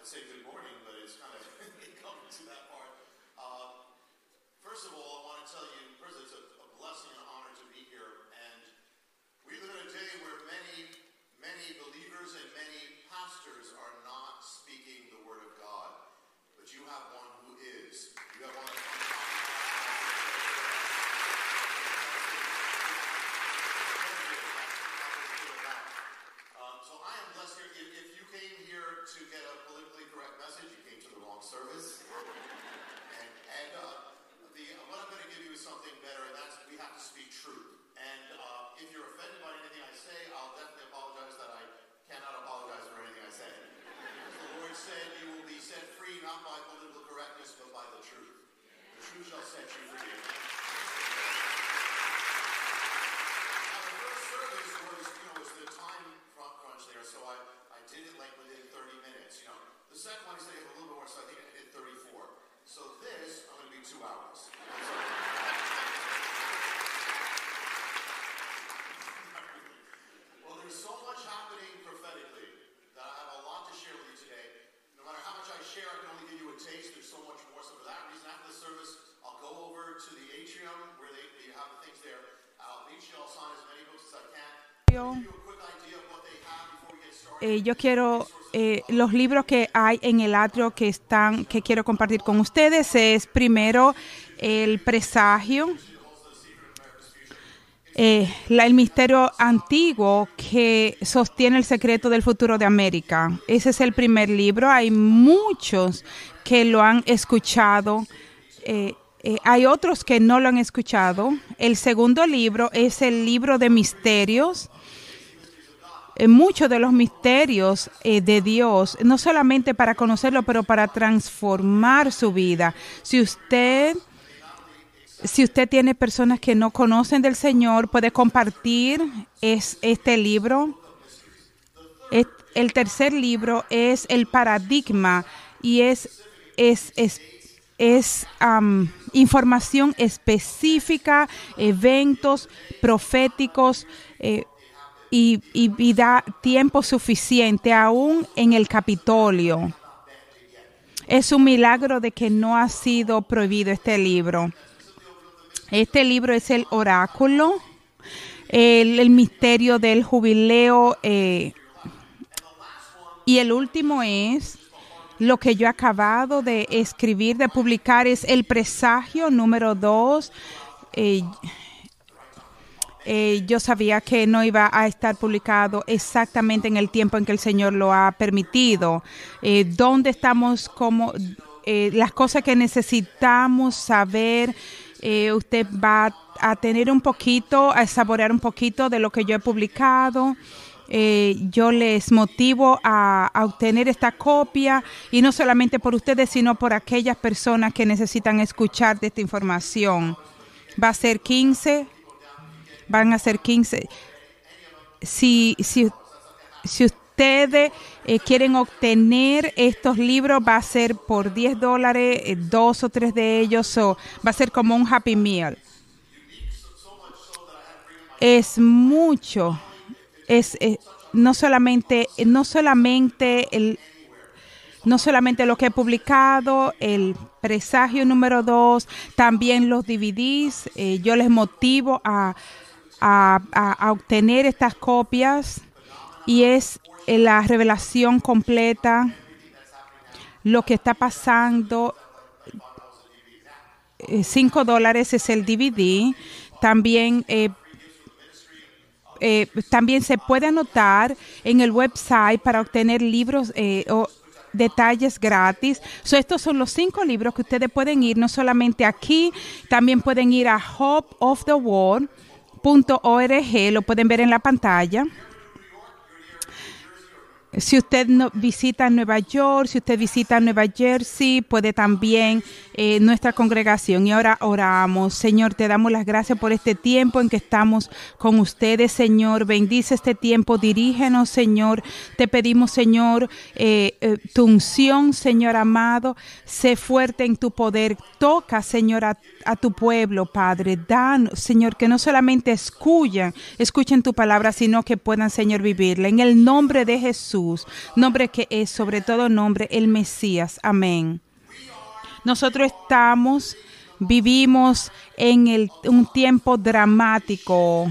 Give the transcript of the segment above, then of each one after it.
I'd say good morning, but it's kind of coming to that part. Uh, first of all, I want to tell you, first, it's a, a blessing and honor to be here. And we live in a day where many, many believers and many pastors are not speaking the word of God. But you have one who is. You have one that um, so I am blessed here. If, if you came here to get a politically correct message, you came to the wrong service. and and uh, the, what I'm going to give you is something better, and that's we have to speak truth. And uh, if you're offended by anything I say, I'll definitely apologize that I cannot apologize for anything I say. the Lord said, "You will be set free not by political correctness, but by the truth. The truth shall set you free." Now, the first service was, you know, was the time front crunch there, so I, I did it like within 30 minutes, you know. The second one, he said he had a little bit more, so I think I did 34. So this, I'm going to be two hours. well, there's so much happening prophetically that I have a lot to share with you today. No matter how much I share, I can only give you a taste. There's so much more. So for that reason, after the service, I'll go over to the atrium where they, they have the things there. I'll meet you. I'll sign as many books as I can. Give you a quick idea of what they have before we get started. Eh, yo quiero eh, los libros que hay en el atrio que están que quiero compartir con ustedes es primero el presagio eh, el misterio antiguo que sostiene el secreto del futuro de América. Ese es el primer libro. Hay muchos que lo han escuchado. eh, hay otros que no lo han escuchado. El segundo libro es el libro de misterios muchos de los misterios eh, de Dios, no solamente para conocerlo, pero para transformar su vida. Si usted, si usted tiene personas que no conocen del Señor, puede compartir es, este libro. El tercer libro es el paradigma y es, es, es, es, am, información específica, eventos proféticos. eh, y, y- da tiempo suficiente aún en el Capitolio. Es un milagro de que no ha sido prohibido este libro. Este libro es el oráculo, el, el misterio del jubileo eh, y el último es lo que yo he acabado de escribir, de publicar, es el presagio número dos. Eh, eh, yo sabía que no iba a estar publicado exactamente en el tiempo en que el Señor lo ha permitido. Eh, ¿Dónde estamos? Como las cosas que necesitamos saber. eh, usted va a tener un poquito, a saborear un poquito de lo que yo he publicado. Eh, yo les motivo a, a obtener esta copia y no solamente por ustedes, sino por aquellas personas que necesitan escuchar de esta información. Va a ser 15 van a ser 15. Si, si, si ustedes eh, quieren obtener estos libros, va a ser por 10 dólares, eh, dos o tres de ellos, o va a ser como un Happy Meal. Es mucho. Es, eh, no solamente, no solamente el, no solamente lo que he publicado, el presagio número dos, también los DVDs. eh, yo les motivo a, a, obtener estas copias y es eh, la revelación completa, lo que está pasando. 5 dólares es el DVD. También eh, eh, también se puede anotar en el website para obtener libros eh, o detalles gratis. So, estos son los cinco libros que ustedes pueden ir, no solamente aquí, también pueden ir a hopeoftheworld.org, lo pueden ver en la pantalla. Si usted no, visita Nueva York, si usted visita Nueva Jersey, puede también eh, nuestra congregación. Y ahora oramos. Señor, te damos las gracias por este tiempo en que estamos con ustedes, Señor. Bendice este tiempo, dirígenos, Señor. Te pedimos, Señor, eh, eh, tu unción, Señor amado. Sé fuerte en tu poder. Toca, Señor, a, tu pueblo, Padre. Dan, Señor, que no solamente escuchen, escuchen tu palabra, sino que puedan, Señor, vivirla. En el nombre de Jesús. Nombre que es sobre todo nombre el Mesías. Amén. Nosotros estamos, vivimos en el, un tiempo dramático.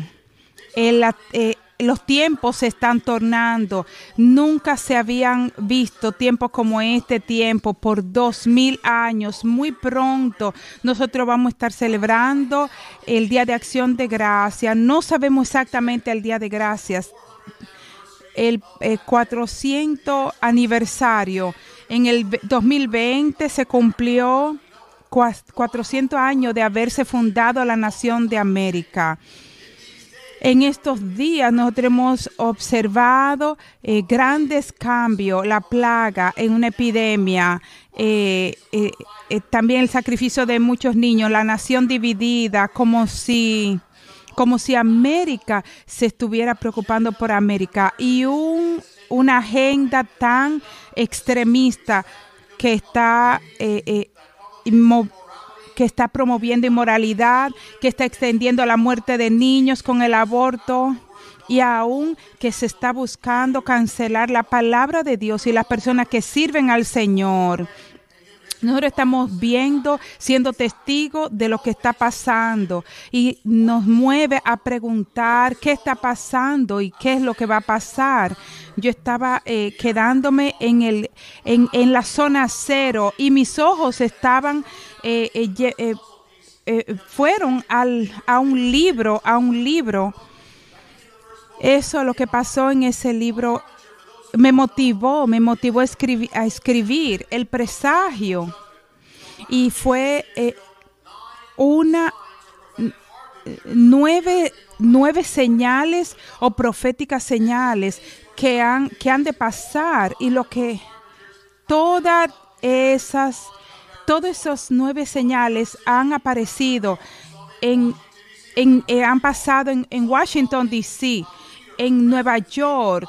El, eh, los tiempos se están tornando. Nunca se habían visto tiempos como este tiempo por dos mil años. Muy pronto nosotros vamos a estar celebrando el Día de Acción de Gracias. No sabemos exactamente el Día de Gracias. El 400 aniversario. En el 2020 se cumplió 400 años de haberse fundado la nación de América. En estos días nosotros hemos observado eh, grandes cambios, la plaga en una epidemia, eh, eh, también el sacrificio de muchos niños, la nación dividida, como si, como si América se estuviera preocupando por América y un, una agenda tan extremista que está que está promoviendo inmoralidad, que está extendiendo la muerte de niños con el aborto y aún que se está buscando cancelar la palabra de Dios y las personas que sirven al Señor. Nosotros estamos viendo, siendo testigos de lo que está pasando y nos mueve a preguntar qué está pasando y qué es lo que va a pasar. Yo estaba eh, quedándome en, el, en, en, la zona cero y mis ojos estaban, eh, eh, fueron al, a un libro, a un libro. Eso lo que pasó en ese libro me motivó, me motivó a escribir, a escribir el presagio. Y fue eh, una nueve, nueve señales o proféticas señales que han, que han de pasar y lo que todas esas, todas esas nueve señales han aparecido en, en eh, han pasado en, en Washington, D.C., en Nueva York,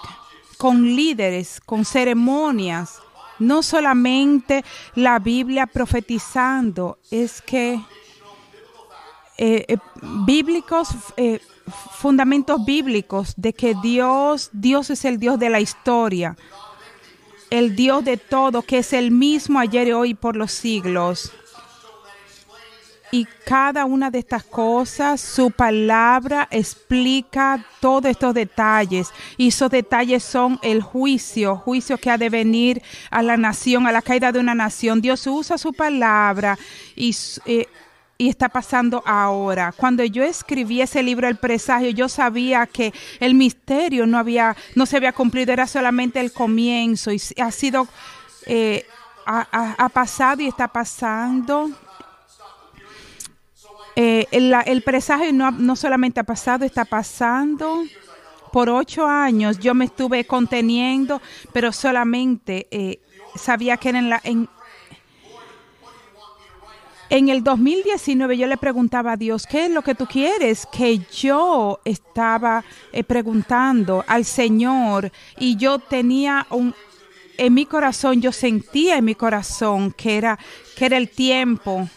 con líderes, con ceremonias, no solamente la Biblia profetizando, es que eh, eh, bíblicos, eh, fundamentos bíblicos de que Dios, Dios es el Dios de la historia, el Dios de todo, que es el mismo ayer y hoy por los siglos. Y cada una de estas cosas, su palabra explica todos estos detalles. Y esos detalles son el juicio, juicio que ha de venir a la nación, a la caída de una nación. Dios usa su palabra y, eh, está pasando ahora. Cuando yo escribí ese libro, El presagio, yo sabía que el misterio no había, no se había cumplido, era solamente el comienzo y ha sido, eh, ha pasado y está pasando eh, el, presagio no, solamente ha pasado, está pasando. Por ocho años yo me estuve conteniendo, pero solamente eh, sabía que en, la, en, en el 2019 yo le preguntaba a Dios, ¿qué es lo que tú quieres? Que yo estaba eh, preguntando al Señor y yo tenía un, en mi corazón, yo sentía en mi corazón que era, que era el tiempo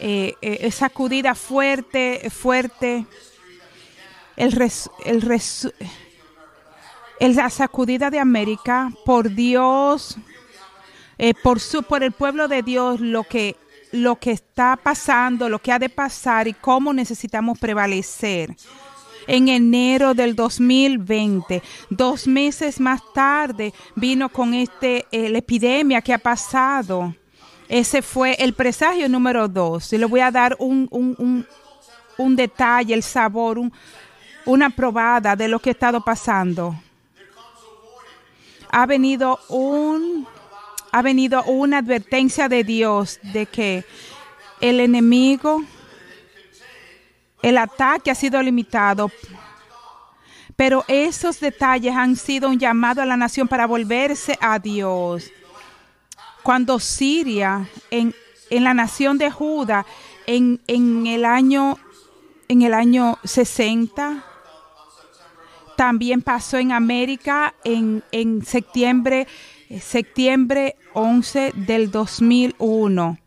eh, eh, sacudida fuerte, fuerte, el, el, la sacudida de América por Dios, eh, por, su, por el pueblo de Dios, lo que, lo que está pasando, lo que ha de pasar y cómo necesitamos prevalecer en enero del 2020. Dos meses más tarde vino con este, la epidemia que ha pasado. Ese fue el presagio número dos. Y le voy a dar un, un, detalle, el sabor, una probada de lo que ha estado pasando. Ha venido un ha venido una advertencia de Dios de que el enemigo, el ataque ha sido limitado, pero esos detalles han sido un llamado a la nación para volverse a Dios cuando Siria, en, la nación de Judá, en, el año, en el año 60, también pasó en América en, en septiembre, septiembre 11 del 2001.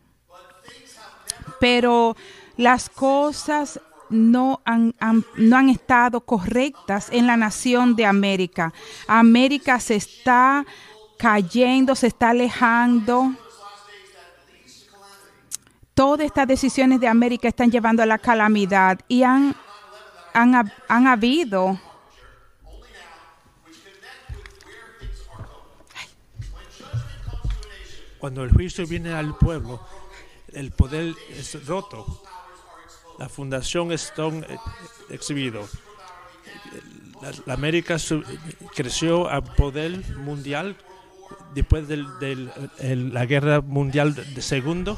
Pero las cosas no han, han- no han estado correctas en la nación de América. América se está cayendo, se está alejando. Todas estas decisiones de América están llevando a la calamidad y han, han, han habido Cuando el juicio viene al pueblo, el poder es roto. La fundación está eh, exhibido. La, América creció a poder mundial después de la guerra mundial de, segundo.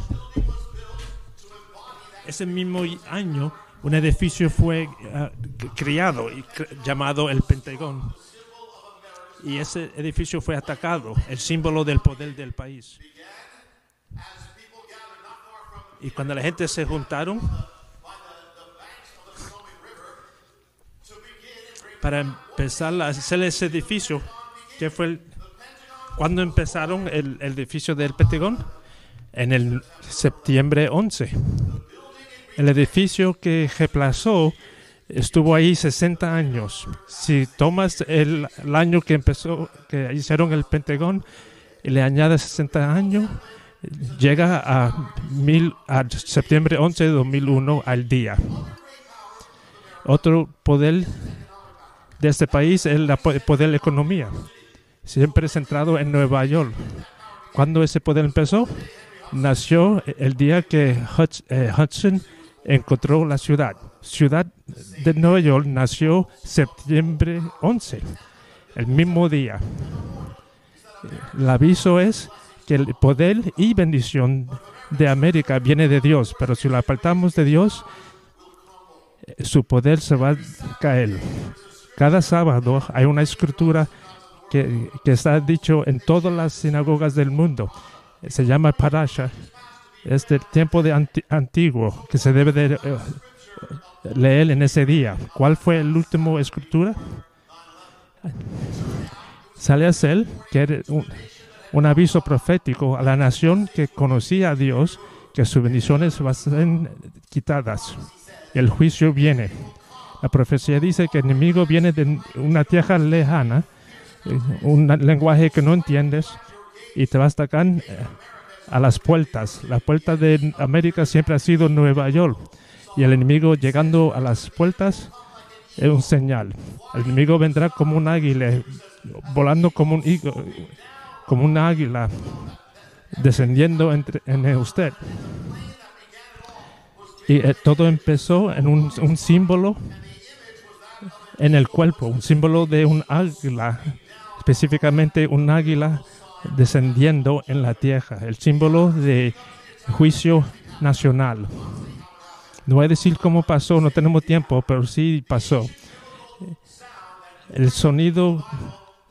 Ese mismo año, un edificio fue ah, creado y cre- llamado el Pentagón. Y ese edificio fue atacado, el símbolo del poder del país. Y cuando la gente se juntaron para empezar a hacer ese edificio, que fue el- cuando empezaron el, edificio del Pentagón, en el septiembre 11. El edificio que reemplazó estuvo ahí 60 años. Si tomas el, año que empezó, que hicieron el Pentagón y le añades 60 años, llega a, mil, a septiembre 11 de 2001 al día. Otro poder de este país es el po- poder de la economía, siempre centrado en Nueva York. ¿Cuándo ese poder empezó? Nació el día que Hudson, eh, Hudson encontró la ciudad. Ciudad de Nueva York nació septiembre 11, el mismo día. El aviso es que el poder y bendición de América viene de Dios, pero si lo apartamos de Dios, eh, su poder se va a caer. Cada sábado hay una escritura que, que está dicho en todas las sinagogas del mundo. Se llama Parasha. Es del tiempo de anti- antiguo que se debe de eh, leer en ese día. ¿Cuál fue el último escritura? Sale a ser que era un, un aviso profético a la nación que conocía a Dios que sus bendiciones van a ser quitadas. El juicio viene. La profecía dice que el enemigo viene de una tierra lejana, un lenguaje que no entiendes, y te va a atacar eh, a las puertas. La puerta de América siempre ha sido Nueva York, y el enemigo llegando a las puertas es un señal. El enemigo vendrá como un águila, volando como un como un águila, descendiendo entre, en usted. Y eh, todo empezó en un símbolo en el cuerpo, un símbolo de un águila, específicamente un águila descendiendo en la tierra, el símbolo de juicio nacional. No voy a decir cómo pasó, no tenemos tiempo, pero sí pasó. El sonido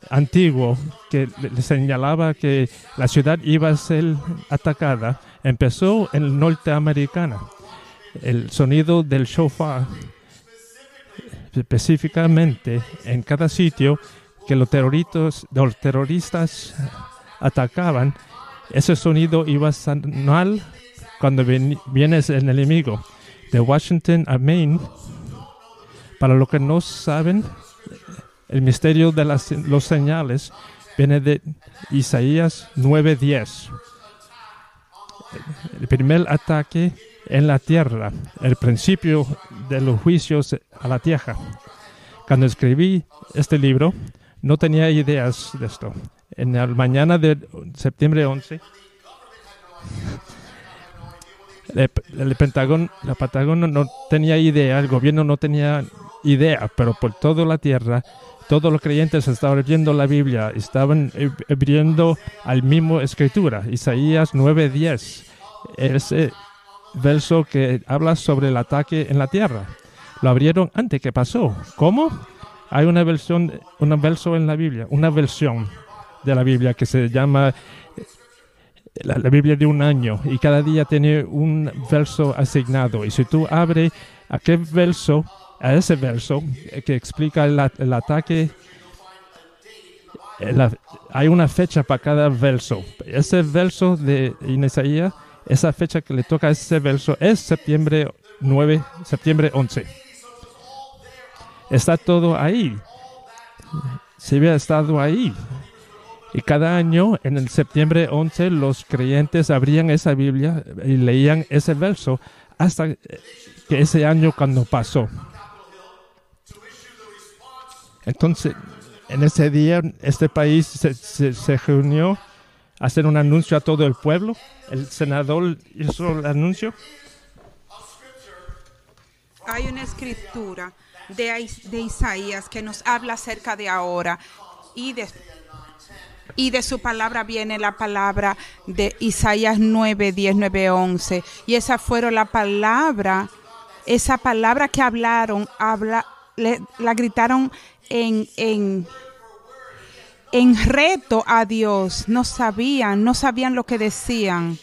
antiguo que le señalaba que la ciudad iba a ser atacada empezó en norteamericana. El sonido del shofar específicamente en cada sitio que los los terroristas atacaban, ese sonido iba a sonar cuando viene el enemigo. De Washington a Maine, para los que no saben, el misterio de las, los señales viene de Isaías 9:10. El primer ataque en la tierra, el principio de los juicios a la tierra. Cuando escribí este libro, no tenía ideas de esto. En la mañana de septiembre 11, el, Pentágono, la Patagonia no tenía idea, el gobierno no tenía idea, pero por toda la tierra, todos los creyentes estaban abriendo la Biblia, estaban eh, abriendo al mismo escritura, Isaías 9:10, ese verso que habla sobre el ataque en la tierra. Lo abrieron antes que pasó. ¿Cómo? Hay una versión, un verso en la Biblia, una versión de la Biblia que se llama la, la Biblia de un año y cada día tiene un verso asignado. Y si tú abres a qué verso, a ese verso eh, que explica el, ataque, eh, hay una fecha para cada verso. Ese verso de Isaías, esa fecha que le toca a ese verso es septiembre 9, septiembre 11. Está todo ahí. Se había estado ahí. Y cada año, en el septiembre 11, los creyentes abrían esa Biblia y leían ese verso hasta que ese año cuando pasó. Entonces, en ese día, este país se, se, se reunió hacer un anuncio a todo el pueblo. El senador hizo el anuncio. Hay una escritura de, Is- de Isaías que nos habla acerca de ahora y de, su palabra viene la palabra de Isaías 9, 10, 9, 11. Y esa fueron la palabra, esa palabra que hablaron, habla, le- la gritaron en, en reto a Dios. No sabían, no sabían lo que decían.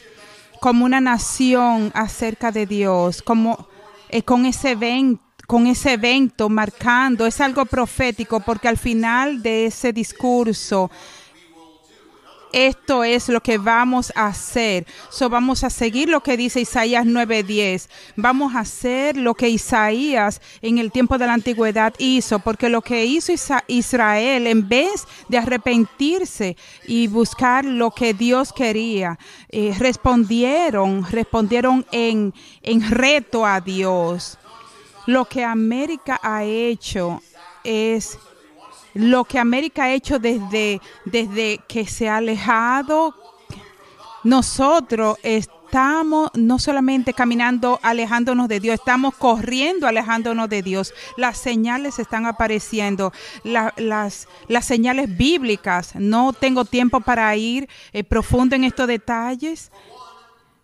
Como una nación acerca de Dios, como eh, con ese evento con ese evento marcando, es algo profético porque al final de ese discurso esto es lo que vamos a hacer. So, vamos a seguir lo que dice Isaías 9:10. Vamos a hacer lo que Isaías en el tiempo de la antigüedad hizo, porque lo que hizo Israel, en vez de arrepentirse y buscar lo que Dios quería, eh, respondieron, respondieron en, en reto a Dios. Lo que América ha hecho es lo que América ha hecho desde, desde que se ha alejado, nosotros estamos no solamente caminando alejándonos de Dios, estamos corriendo alejándonos de Dios. Las señales están apareciendo, la- las, las señales bíblicas. No tengo tiempo para ir eh, profundo en estos detalles.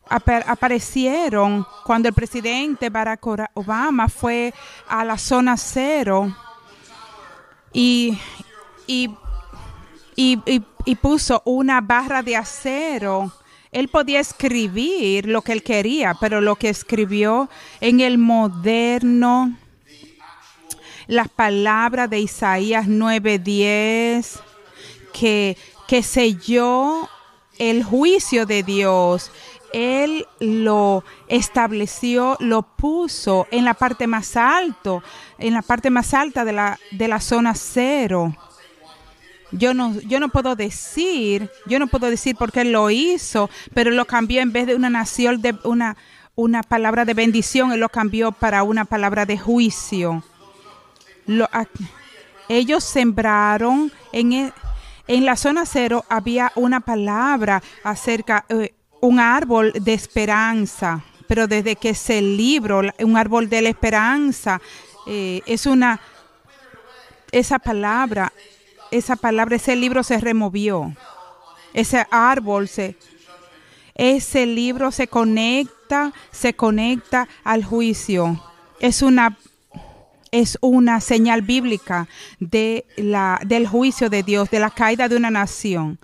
Apa- aparecieron cuando el presidente Barack Obama fue a la zona cero y, y, y, y- puso una barra de acero. Él podía escribir lo que él quería, pero lo que escribió en el moderno, las palabras de Isaías 9:10, que, que selló el juicio de Dios. Él lo estableció, lo puso en la parte más alto, en la parte más alta de la, de la zona cero. Yo no, yo no puedo decir, yo no puedo decir por qué lo hizo, pero lo cambió en vez de una nación de una, una palabra de bendición, él lo cambió para una palabra de juicio. Ellos sembraron en, e- en la zona cero había una palabra acerca eh, un árbol de esperanza, pero desde que ese libro, la- un árbol de la esperanza, eh, es una esa palabra, esa palabra, ese libro se removió. Ese árbol se ese libro se conecta, se conecta al juicio. Es una es una señal bíblica de la, del juicio de Dios, de la caída de una nación.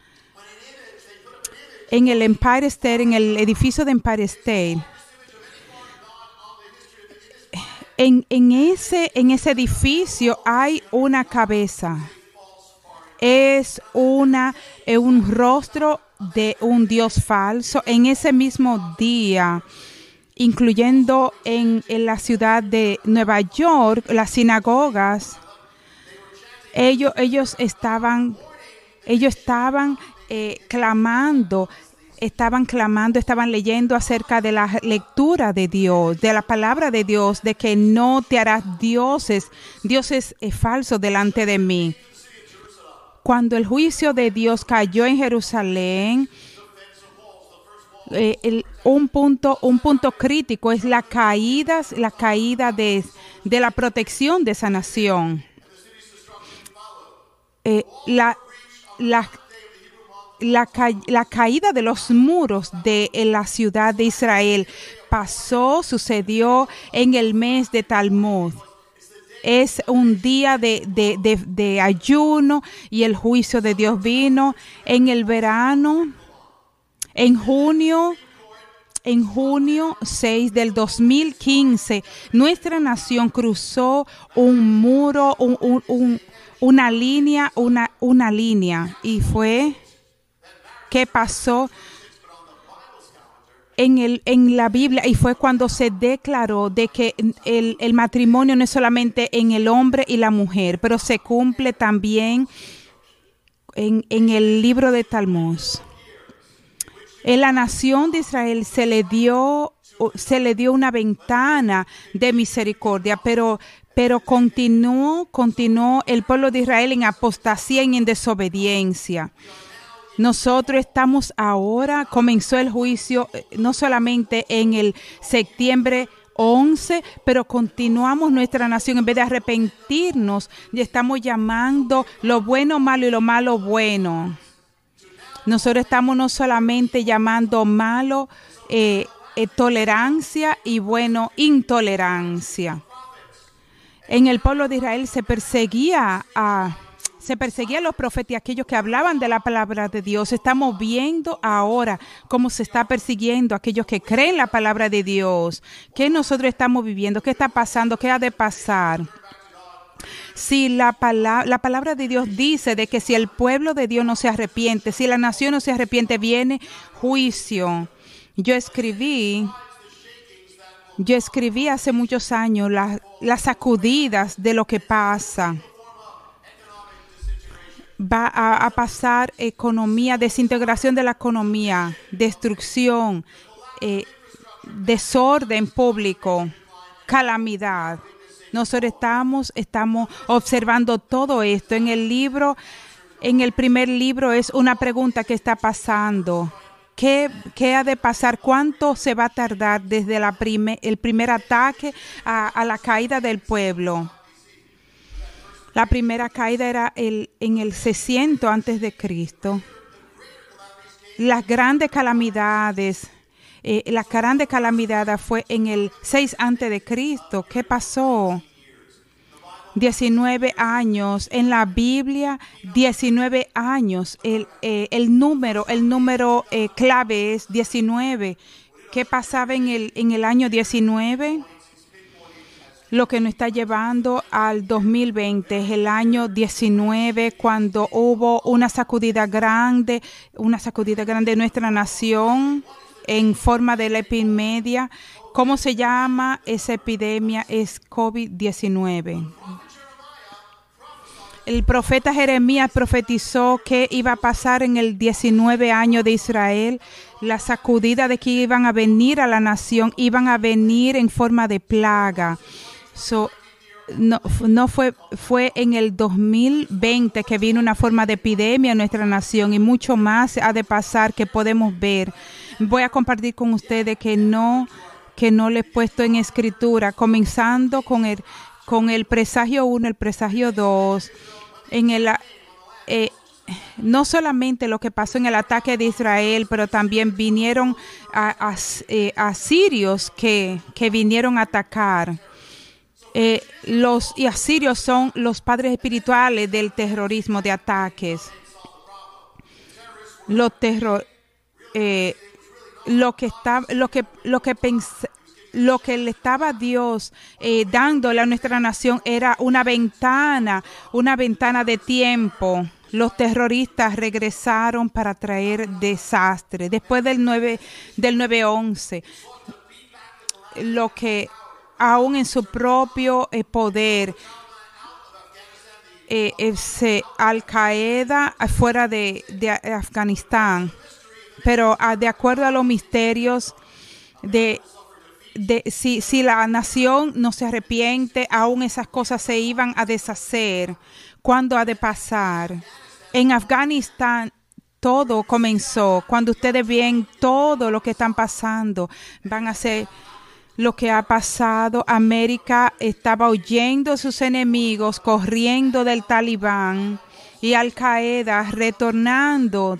En el Empire State, en el edificio de Empire State, en, en ese, en ese edificio hay una cabeza. Es una, un rostro de un Dios falso. En ese mismo día, incluyendo en, en la ciudad de Nueva York, las sinagogas, ellos, ellos estaban, ellos estaban eh, clamando, estaban clamando, estaban leyendo acerca de la lectura de Dios, de la palabra de Dios, de que no te harás dioses, dioses eh, falsos delante de mí. Cuando el juicio de Dios cayó en Jerusalén, eh, el- un punto un punto crítico es la caída la caída de, de la protección de esa nación Eh, la, la, la, la caída de los muros de la ciudad de Israel pasó sucedió en el mes de Talmud es un día de, de, de, de ayuno y el juicio de Dios vino en el verano en junio, en junio 6 del 2015, nuestra nación cruzó un muro, un- un- un- una línea, una, una línea. Y fue, ¿qué pasó? en, el, en la Biblia y fue cuando se declaró de que el, el matrimonio no es solamente en el hombre y la mujer, pero se cumple también en, en el libro de Talmud. En la nación de Israel se le dio se le dio una ventana de misericordia, pero pero continuó, continuó el pueblo de Israel en apostasía y en desobediencia. Nosotros estamos ahora, comenzó el juicio eh, no solamente en el septiembre 11, pero continuamos nuestra nación en vez de arrepentirnos y estamos llamando lo bueno malo y lo malo bueno. Nosotros estamos no solamente llamando malo eh, eh, tolerancia y bueno intolerancia. En el pueblo de Israel se perseguía a se perseguía a los profetas y aquellos que hablaban de la palabra de Dios. Estamos viendo ahora cómo se está persiguiendo a aquellos que creen la palabra de Dios. ¿Qué nosotros estamos viviendo? ¿Qué está pasando? ¿Qué ha de pasar? Si la, palabra, la palabra de Dios dice de que si el pueblo de Dios no se arrepiente, si la nación no se arrepiente, viene juicio. Yo escribí yo escribí hace muchos años las sacudidas de lo que pasa. Va a, pasar economía, desintegración de la economía, destrucción, eh, desorden público, calamidad. Nosotros estamos, estamos observando todo esto. En el libro, en el primer libro es una pregunta que está pasando. ¿Qué, ha de pasar? ¿Cuánto se va a tardar desde la el primer ataque a, la caída del pueblo? La primera caída era el, en el 600 antes de Cristo. Las grandes calamidades, eh, la grande calamidad fue en el 6 antes de Cristo. ¿Qué pasó? 19 años. En la Biblia, 19 años. El, eh, el número, el número eh, clave es 19. ¿Qué pasaba en el, en el año 19? Lo que nos está llevando al 2020 es el año 19, cuando hubo una sacudida grande, una sacudida grande de nuestra nación en forma de la epidemia. ¿Cómo se llama esa epidemia? Es COVID-19 el profeta Jeremías profetizó que iba a pasar en el 19 año de Israel, la sacudida de que iban a venir a la nación, iban a venir en forma de plaga. No, no fue, fue en el 2020 que vino una forma de epidemia en nuestra nación y mucho más ha de pasar que podemos ver. Voy a compartir con ustedes que no que no le he puesto en escritura, comenzando con el, con el presagio 1, el presagio 2 en el eh, no solamente lo que pasó en el ataque de Israel, pero también vinieron a, eh, asirios que, que, vinieron a atacar. Eh, los asirios son los padres espirituales del terrorismo, de ataques. Lo terror, lo que está, lo que, lo que lo que le estaba Dios eh, dándole a nuestra nación era una ventana, una ventana de tiempo. Los terroristas regresaron para traer desastre. Después del 9 del 911, lo que aún en su propio eh, poder eh, Al Qaeda fuera de, de Afganistán, pero ah, de acuerdo a los misterios de de, si, si la nación no se arrepiente, aún esas cosas se iban a deshacer. ¿Cuándo ha de pasar? En Afganistán todo comenzó. Cuando ustedes ven todo lo que están pasando, van a ser lo que ha pasado. América estaba huyendo sus enemigos, corriendo del talibán y Al Qaeda retornando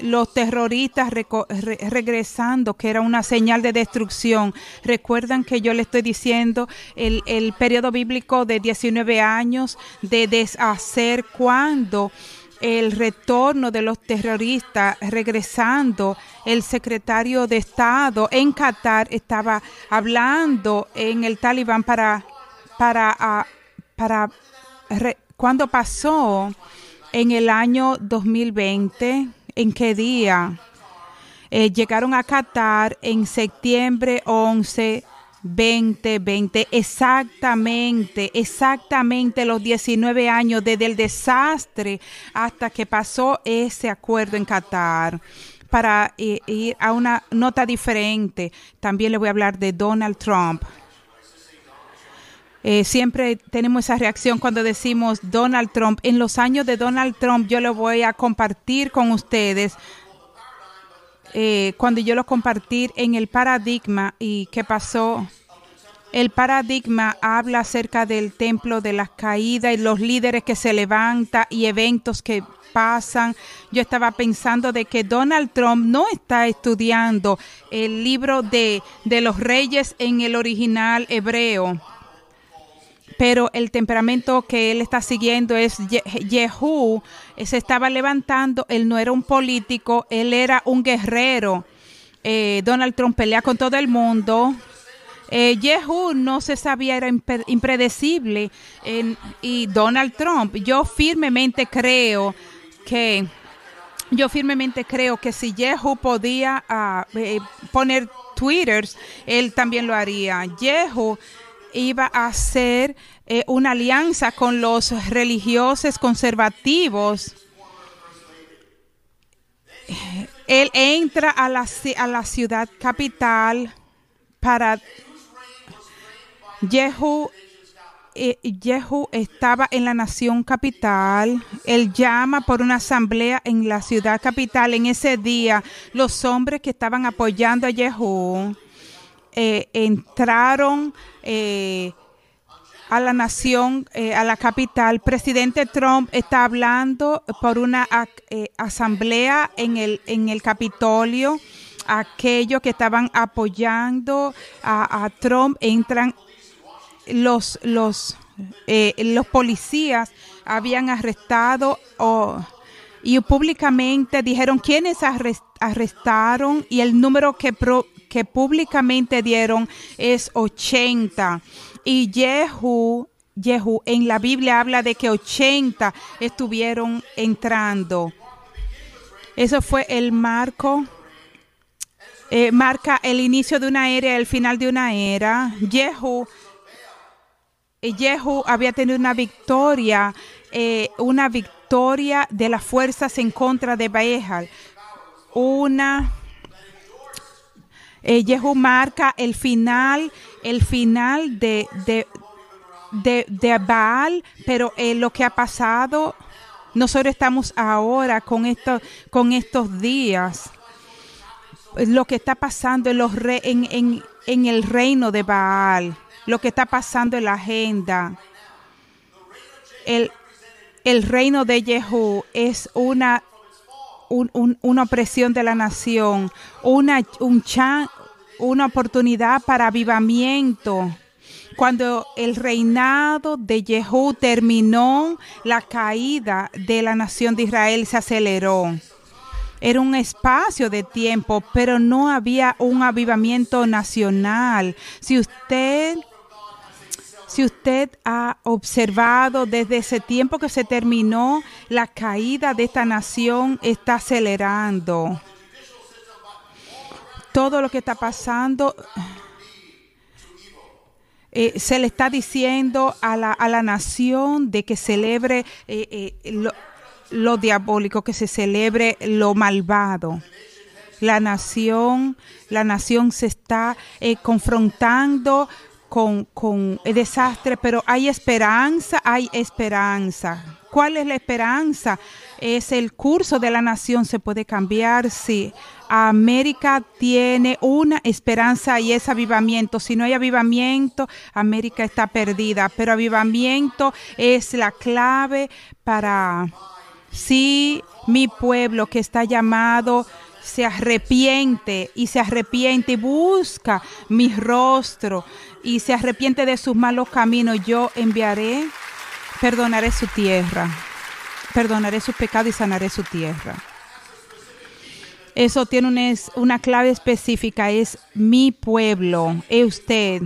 los terroristas regresando, que era una señal de destrucción. Recuerdan que yo le estoy diciendo el, el periodo bíblico de 19 años de deshacer cuando el retorno de los terroristas regresando, el secretario de Estado en Qatar estaba hablando en el Talibán para, para, ah, para, cuando pasó en el año 2020 en qué día. Eh, llegaron a Qatar en septiembre 11 2020, exactamente, exactamente los 19 años desde el desastre hasta que pasó ese acuerdo en Qatar. Para eh, ir a una nota diferente, también le voy a hablar de Donald Trump. Eh, siempre tenemos esa reacción cuando decimos Donald Trump. En los años de Donald Trump yo lo voy a compartir con ustedes. Eh, cuando yo lo compartir en el paradigma y qué pasó. El paradigma habla acerca del templo de las caídas y los líderes que se levantan y eventos que pasan. Yo estaba pensando de que Donald Trump no está estudiando el libro de, de los reyes en el original hebreo pero el temperamento que él está siguiendo es Yehú, se estaba levantando, él no era un político, él era un guerrero. Eh, Donald Trump pelea con todo el mundo. Eh, no se sabía, era impredecible. y Donald Trump, yo firmemente creo que yo firmemente creo que si Yehu podía ah, eh, poner twitters, él también lo haría. Yehu iba a hacer eh, una alianza con los religiosos conservativos. Él entra a la, a la ciudad capital para Jehu. Eh, estaba en la nación capital. Él llama por una asamblea en la ciudad capital. En ese día, los hombres que estaban apoyando a Jehu eh, entraron eh, a la nación, eh, a la capital. Presidente Trump está hablando por una asamblea en el, en el Capitolio. Aquellos que estaban apoyando a, Trump entran los, los, los policías habían arrestado y públicamente dijeron quiénes arrestaron y el número que, pro, que públicamente dieron es 80. Y Jehu, Jehu en la Biblia habla de que 80 estuvieron entrando. Eso fue el marco. Eh, marca el inicio de una era, el final de una era. Jehu, Jehu había tenido una victoria, eh, una victoria de las fuerzas en contra de Baal. Una eh, marca el final, el final de, de, de, Baal, pero eh, lo que ha pasado, nosotros estamos ahora con, esto, con estos días, lo que está pasando en, el reino de Baal, lo que está pasando en la agenda. El, el reino de Jehu es una una opresión de la nación, una, un una oportunidad para avivamiento. Cuando el reinado de Jehú terminó, la caída de la nación de Israel se aceleró. Era un espacio de tiempo, pero no había un avivamiento nacional. Si usted si usted ha observado desde ese tiempo que se terminó, la caída de esta nación está acelerando. Todo lo que está pasando eh, se le está diciendo a la, a la nación de que celebre eh, eh, lo, diabólico, que se celebre lo malvado la nación, la nación se está confrontando con, con desastre, pero hay esperanza, hay esperanza. ¿Cuál es la esperanza? Es el curso de la nación, se puede cambiar si América tiene una esperanza y es avivamiento. Si no hay avivamiento, América está perdida, pero avivamiento es la clave para si mi pueblo que está llamado se arrepiente y se arrepiente y busca mi rostro y se arrepiente de sus malos caminos, yo enviaré, perdonaré su tierra, perdonaré sus pecados y sanaré su tierra. Eso tiene una, clave específica, es mi pueblo, es usted.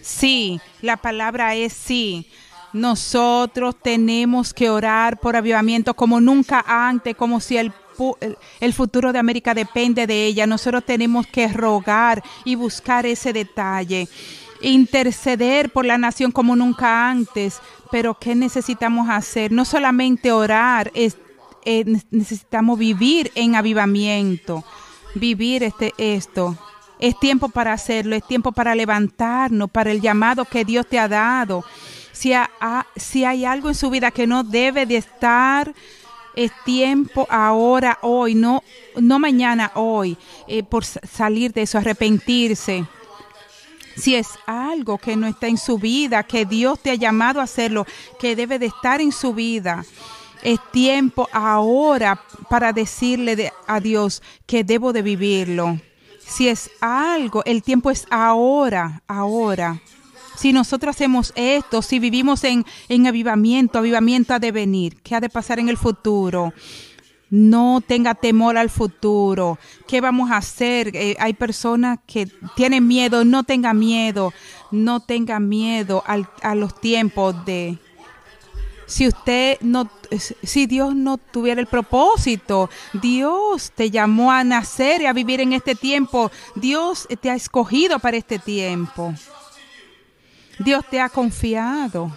Sí, la palabra es sí. Nosotros tenemos que orar por avivamiento como nunca antes, como si el el futuro de América depende de ella. Nosotros tenemos que rogar y buscar ese detalle interceder por la nación como nunca antes. Pero ¿qué necesitamos hacer? No solamente orar, es, eh, necesitamos vivir en avivamiento, vivir este, esto. Es tiempo para hacerlo, es tiempo para levantarnos, para el llamado que Dios te ha dado. Si, si hay algo en su vida que no debe de estar, es tiempo ahora, hoy, no, no mañana, hoy, eh, por salir de eso, arrepentirse. Si es algo que no está en su vida, que Dios te ha llamado a hacerlo, que debe de estar en su vida, es tiempo ahora para decirle a Dios que debo de vivirlo. Si es algo, el tiempo es ahora, ahora. Si nosotros hacemos esto, si vivimos en, en avivamiento, avivamiento ha de venir, ¿qué ha de pasar en el futuro? No tenga temor al futuro. ¿Qué vamos a hacer? Eh, hay personas que tienen miedo. No tenga miedo. No tenga miedo a los tiempos de... Si usted no, si Dios no tuviera el propósito, Dios te llamó a nacer y a vivir en este tiempo. Dios te ha escogido para este tiempo. Dios te ha confiado.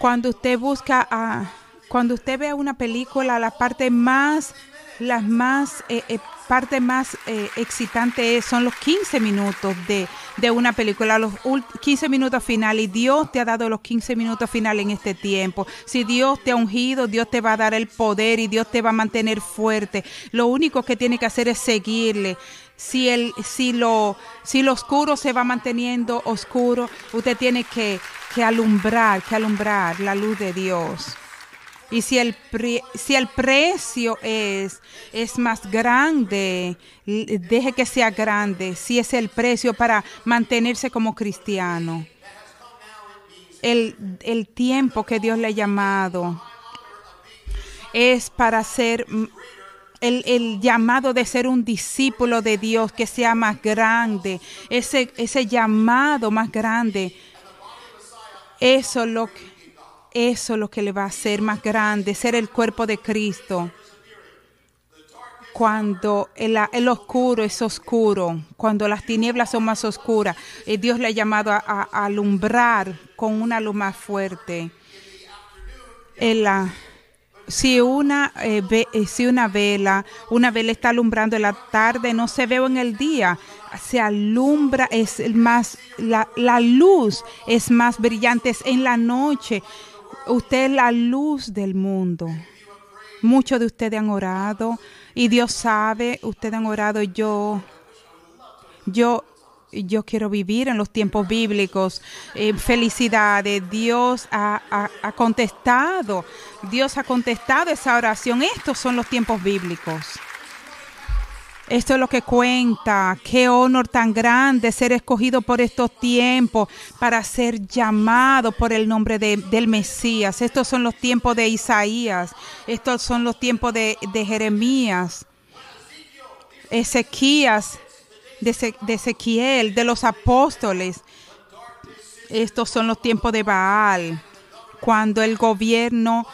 Cuando usted busca a cuando usted ve una película, la parte más, las más, eh, eh parte más eh, excitante son los 15 minutos de, de una película, los 15 minutos finales. Y Dios te ha dado los 15 minutos finales en este tiempo. Si Dios te ha ungido, Dios te va a dar el poder y Dios te va a mantener fuerte. Lo único que tiene que hacer es seguirle si el si lo si lo oscuro se va manteniendo oscuro, usted tiene que, que alumbrar, que alumbrar la luz de Dios. Y si el, si el precio es, es más grande, deje que sea grande, si es el precio para mantenerse como cristiano. El, el tiempo que Dios le ha llamado es para ser el, el, llamado de ser un discípulo de Dios que sea más grande, ese, ese llamado más grande. Eso lo que eso es lo que le va a hacer más grande, ser el cuerpo de Cristo. Cuando el, oscuro es oscuro, cuando las tinieblas son más oscuras, eh, Dios le ha llamado a, alumbrar con una luz más fuerte. si una, eh, eh, si una vela, una vela está alumbrando en la tarde, no se ve en el día, se alumbra, es más, la, la luz es más brillante es en la noche. Usted es la luz del mundo. Muchos de ustedes han orado y Dios sabe, ustedes han orado, yo, yo, yo quiero vivir en los tiempos bíblicos. Eh, felicidades, Dios ha, ha contestado, Dios ha contestado esa oración. Estos son los tiempos bíblicos. Esto es lo que cuenta. Qué honor tan grande ser escogido por estos tiempos para ser llamado por el nombre del Mesías. Estos son los tiempos de Isaías. Estos son los tiempos de, Jeremías. Ezequías, de, de Ezequiel, de los apóstoles. Estos son los tiempos de Baal. Cuando el gobierno,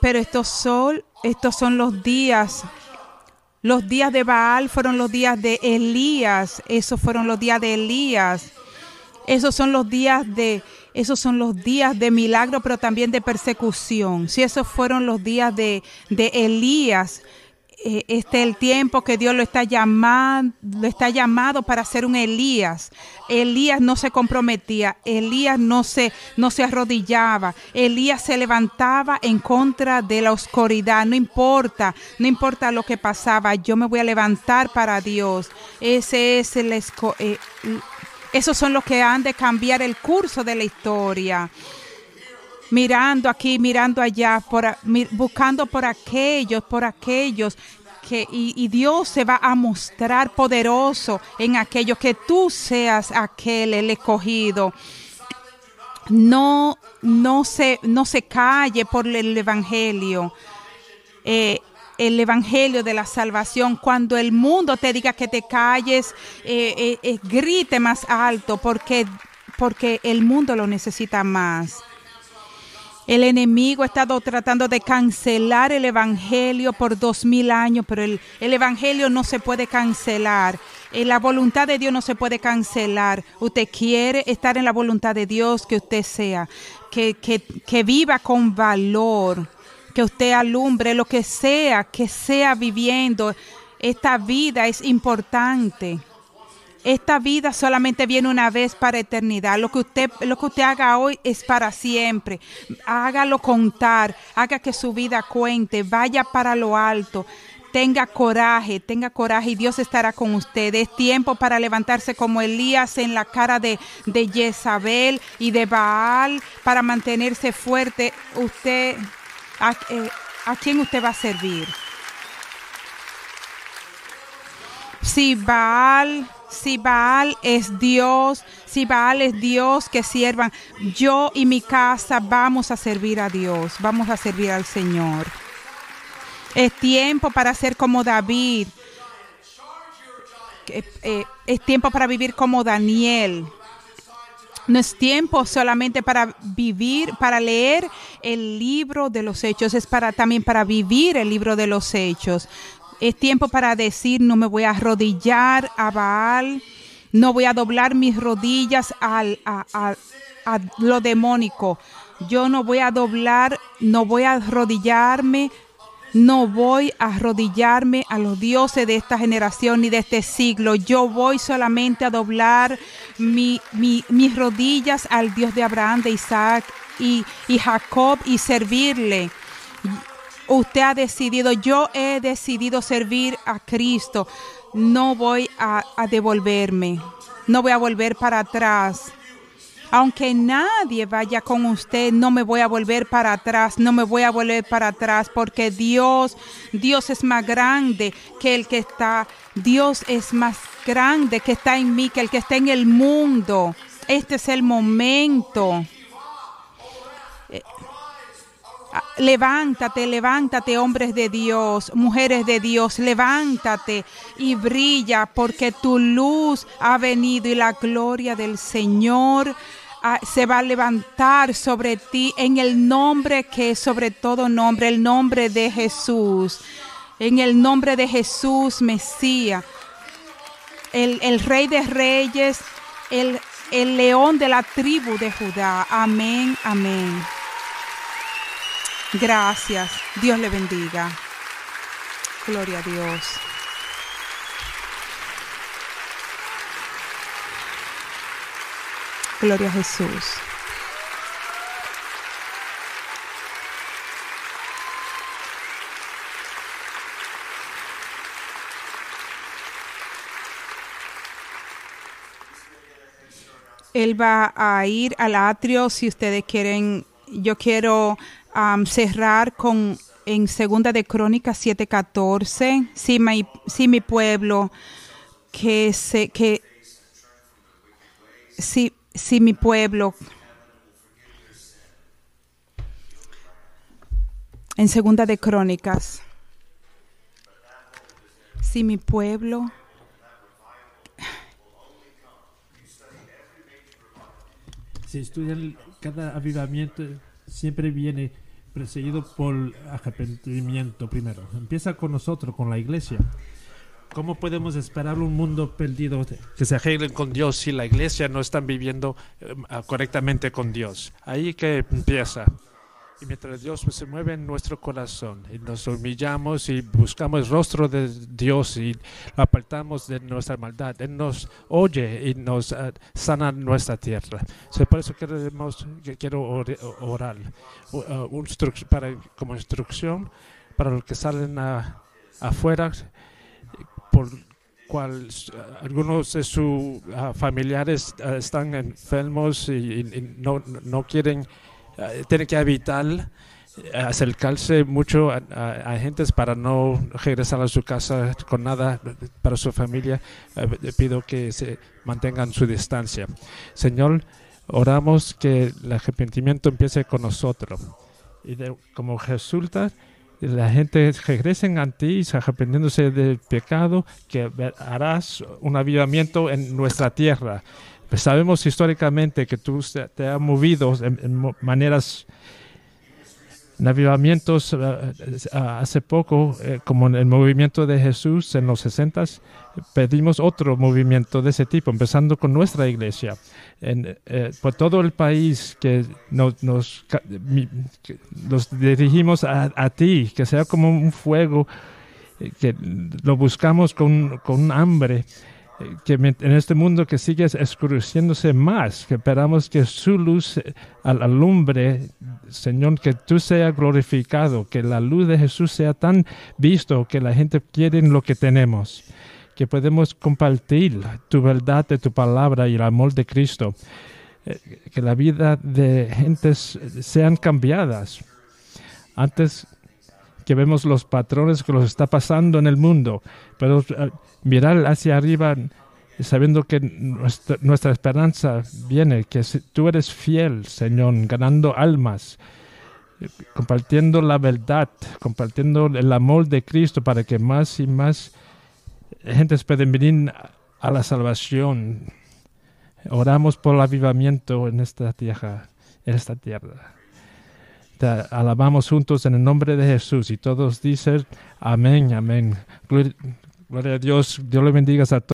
pero estos son, estos son los días los días de Baal fueron los días de Elías. Esos fueron los días de Elías. Esos son los días de esos son los días de milagro, pero también de persecución. Si esos fueron los días de, de Elías, eh, este el tiempo que Dios lo está llamando, lo está llamado para ser un Elías. Elías no se comprometía, Elías no se, no se arrodillaba, Elías se levantaba en contra de la oscuridad, no importa, no importa lo que pasaba, yo me voy a levantar para Dios. Ese es el eh, esos son los que han de cambiar el curso de la historia mirando aquí, mirando allá, por, buscando por aquellos, por aquellos que, y, Dios se va a mostrar poderoso en aquellos que tú seas aquel, el escogido. No, no, se, no se calle por el Evangelio. Eh, el Evangelio de la salvación. Cuando el mundo te diga que te calles, eh, eh, grite más alto porque, porque el mundo lo necesita más El enemigo ha estado tratando de cancelar el Evangelio por dos mil años, pero el, el Evangelio no se puede cancelar. Eh, La voluntad de Dios no se puede cancelar. Usted quiere estar en la voluntad de Dios, que usted sea, que, que, que viva con valor, que usted alumbre lo que sea, que sea viviendo. Esta vida es importante. Esta vida solamente viene una vez para eternidad. Lo que usted, lo que usted haga hoy es para siempre. Hágalo contar, haga que su vida cuente, vaya para lo alto. Tenga coraje, tenga coraje y Dios estará con usted. Es tiempo para levantarse como Elías en la cara de, de Jezabel y de Baal para mantenerse fuerte. Usted, ¿a, eh, ¿a quién usted va a servir? Si Baal si Baal es Dios, si Baal es Dios, que sirvan. Yo y mi casa vamos a servir a Dios, vamos a servir al Señor. Es tiempo para ser como David. Eh, eh, es tiempo para vivir como Daniel. No es tiempo solamente para vivir, para leer el libro de los hechos, es para también para vivir el libro de los hechos. Es tiempo para decir, no me voy a arrodillar a Baal, no voy a doblar mis rodillas al, a, lo demónico. Yo no voy a doblar, no voy a arrodillarme, no voy a arrodillarme a los dioses de esta generación ni de este siglo. Yo voy solamente a doblar mi, mi, mis rodillas al Dios de Abraham, de Isaac y, y Jacob y servirle. Usted ha decidido, yo he decidido servir a Cristo. No voy a, devolverme, no voy a volver para atrás. Aunque nadie vaya con usted, no me voy a volver para atrás, no me voy a volver para atrás, porque Dios, Dios es más grande que el que está, Dios es más grande que está en mí, que el que está en el mundo. Este es el momento. Levántate, levántate, hombres de Dios, mujeres de Dios, levántate y brilla porque tu luz ha venido y la gloria del Señor ah, se va a levantar sobre ti en el nombre que es sobre todo nombre, el nombre de Jesús. En el nombre de Jesús, Mesías, el, el Rey de Reyes, el, el león de la tribu de Judá. Amén, amén. Gracias. Dios le bendiga. Gloria a Dios. Gloria a Jesús. Él va a ir al atrio si ustedes quieren. Yo quiero um, cerrar con en segunda de Crónicas 7:14, si mi, si mi pueblo que se que si, si mi pueblo en segunda de Crónicas si mi pueblo Si estudian cada avivamiento, siempre viene precedido por arrepentimiento primero. Empieza con nosotros, con la iglesia. ¿Cómo podemos esperar un mundo perdido que se arreglen con Dios si la iglesia no está viviendo eh, correctamente con Dios? Ahí que empieza. Y mientras Dios se mueve en nuestro corazón y nos humillamos y buscamos el rostro de Dios y lo apartamos de nuestra maldad, Él nos oye y nos uh, sana nuestra tierra. So, por eso queremos, que quiero or, orar uh, para, como instrucción para los que salen afuera, por cual uh, algunos de sus familiares están enfermos y, y no, no quieren tiene que evitar acercarse mucho a, a, gentes para no regresar a su casa con nada para su familia. Pido que se mantengan su distancia. Señor, oramos que el arrepentimiento empiece con nosotros. Y como resulta, la gente regresen a ti, arrepentiéndose del pecado, que harás un avivamiento en nuestra tierra. Pues sabemos históricamente que tú te has movido en, maneras en avivamientos eh, eh, hace poco, eh, como en el movimiento de Jesús en los 60, pedimos otro movimiento de ese tipo, empezando con nuestra iglesia. En, por todo el país que nos, nos, que nos dirigimos a, a ti, que sea como un fuego, que lo buscamos con, con hambre que en este mundo que sigue escureciéndose más, que esperamos que su luz eh, al- alumbre, Señor, que tú seas glorificado, que la luz de Jesús sea tan visto que la gente quiere lo que tenemos, que podemos compartir tu verdad de tu palabra y el amor de Cristo, eh, que la vida de gentes sean cambiadas. Antes que vemos los patrones que los está pasando en el mundo, pero eh, mirar hacia arriba sabiendo que nuestra, nuestra esperanza viene, que si- tú eres fiel, Señor, ganando almas, compartiendo la verdad, compartiendo el amor de Cristo para que más y más gentes pueden venir a la salvación. Oramos por el avivamiento en esta tierra, en esta tierra. Te alabamos juntos en el nombre de Jesús y todos dicen amén, amén. Gloria, a Dios, Dios le bendiga a todos.